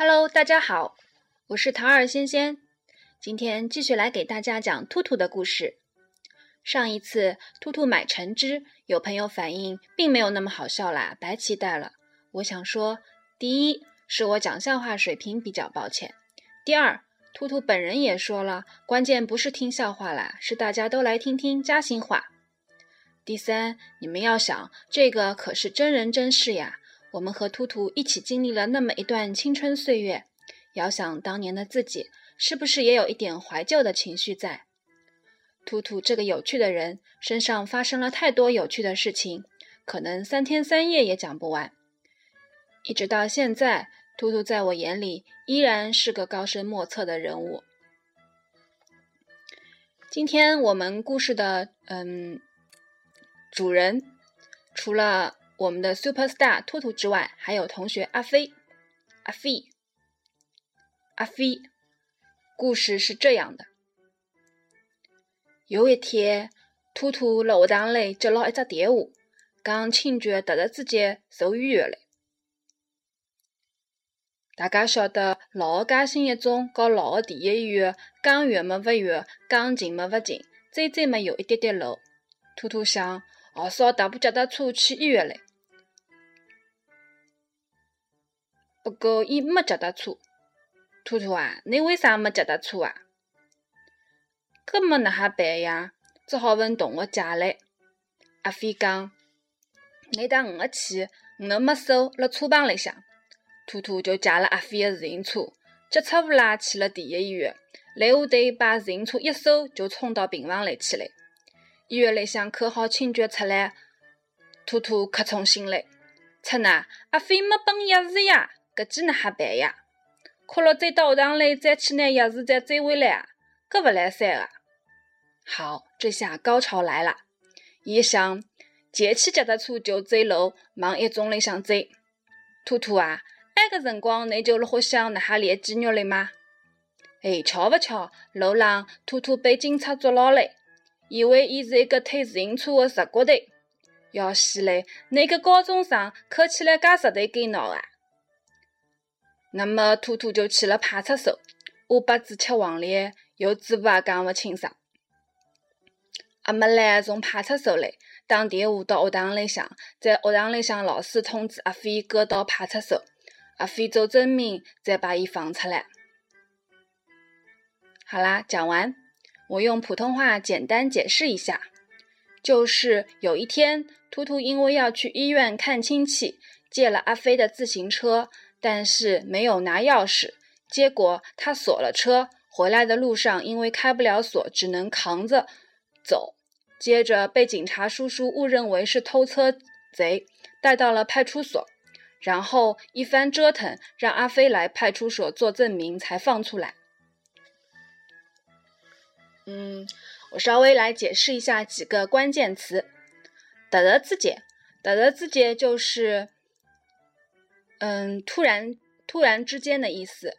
Hello，大家好，我是桃儿仙仙，今天继续来给大家讲兔兔的故事。上一次兔兔买橙汁，有朋友反映并没有那么好笑啦，白期待了。我想说，第一是我讲笑话水平比较抱歉，第二，兔兔本人也说了，关键不是听笑话啦，是大家都来听听嘉兴话。第三，你们要想，这个可是真人真事呀。我们和兔兔一起经历了那么一段青春岁月，遥想当年的自己，是不是也有一点怀旧的情绪在？兔兔这个有趣的人，身上发生了太多有趣的事情，可能三天三夜也讲不完。一直到现在，兔兔在我眼里依然是个高深莫测的人物。今天我们故事的嗯主人，除了。我们的 super star 兔兔之外，还有同学阿飞，阿飞，阿飞。故事是这样的：有一天，兔兔辣学堂里接了一只电话，讲清泉突然之间受医院了。大家晓得老的嘉兴一中和老的第一医院，讲远么勿远，讲近么勿近，最最么有一点点路。兔兔想，好少踏部脚踏车去医院嘞。不过，伊没脚踏车。兔兔啊，你为啥没脚踏车啊？搿么哪哈办呀？只好问同学借来。阿飞讲：“你带我去，我没手，辣车棚里向。”兔兔就借了阿飞的自行车，急出呼啦去了第一医院。来下头把自行车一收，就冲到病房里去了。医院里向看好清泉出来，兔兔可从心里：“出呐，阿飞没本钥匙呀！”搿记哪哈办呀？哭了再到学堂里，再去拿钥匙再追回来啊？搿勿来三个。好，这下高潮来了。伊想捡起脚踏车就追路，往一中里向追。兔兔啊，埃个辰光你就辣屋想哪哈练肌肉了吗？哎，巧勿巧，路上兔兔被警察捉牢了，以为伊是一个推自行车的石骨头。要死嘞！那个高中生看起来介石头跟脑啊？那么，兔兔就去了派出所，乌八子吃黄连，有嘴巴也讲勿清爽。阿么来从派出所来打电话到学堂里向，在学堂里向老师通知阿飞哥到派出所，阿飞做证明，再把伊放出来。好啦，讲完，我用普通话简单解释一下，就是有一天，兔兔因为要去医院看亲戚，借了阿飞的自行车。但是没有拿钥匙，结果他锁了车，回来的路上因为开不了锁，只能扛着走。接着被警察叔叔误认为是偷车贼，带到了派出所。然后一番折腾，让阿飞来派出所做证明，才放出来。嗯，我稍微来解释一下几个关键词：突然之间，突然之间就是。嗯，突然，突然之间的意思。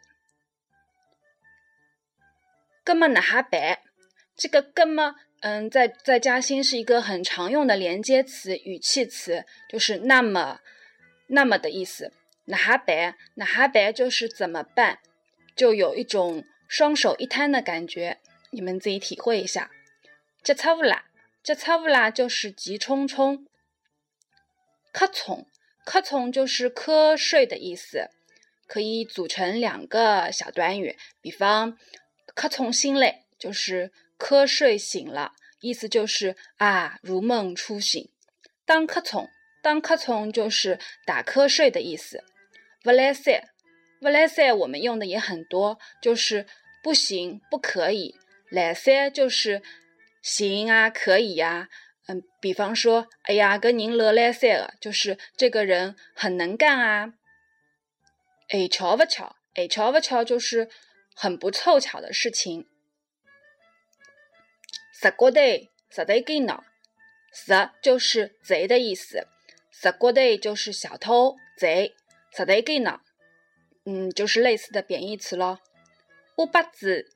那么哪哈办？这个“那么”嗯，在在嘉兴是一个很常用的连接词、语气词，就是那么、那么的意思。哪哈办？哪哈办就是怎么办，就有一种双手一摊的感觉。你们自己体会一下。急差不啦？急差不啦？就是急匆匆。可匆。瞌从就是瞌睡的意思，可以组成两个小短语。比方，瞌从醒来就是瞌睡醒了，意思就是啊，如梦初醒。当瞌从，当瞌从就是打瞌睡的意思。不来塞，不来塞，我们用的也很多，就是不行，不可以。来塞就是行啊，可以呀。嗯，比方说，哎呀，个人乐来塞了，就是这个人很能干啊。哎，巧不巧？哎，巧不巧？就是很不凑巧的事情。十骨头，十头跟脑，十就是贼的意思，十骨头就是小偷贼，十头跟脑，嗯，就是类似的贬义词咯。乌八子，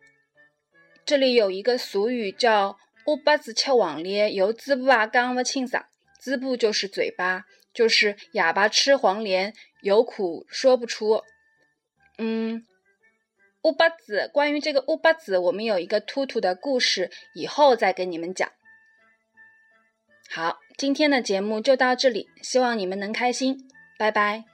这里有一个俗语叫。乌巴子吃黄连，有嘴巴也讲不清爽。嘴巴就是嘴巴，就是哑巴吃黄连，有苦说不出。嗯，乌巴子，关于这个乌巴子，我们有一个兔兔的故事，以后再给你们讲。好，今天的节目就到这里，希望你们能开心，拜拜。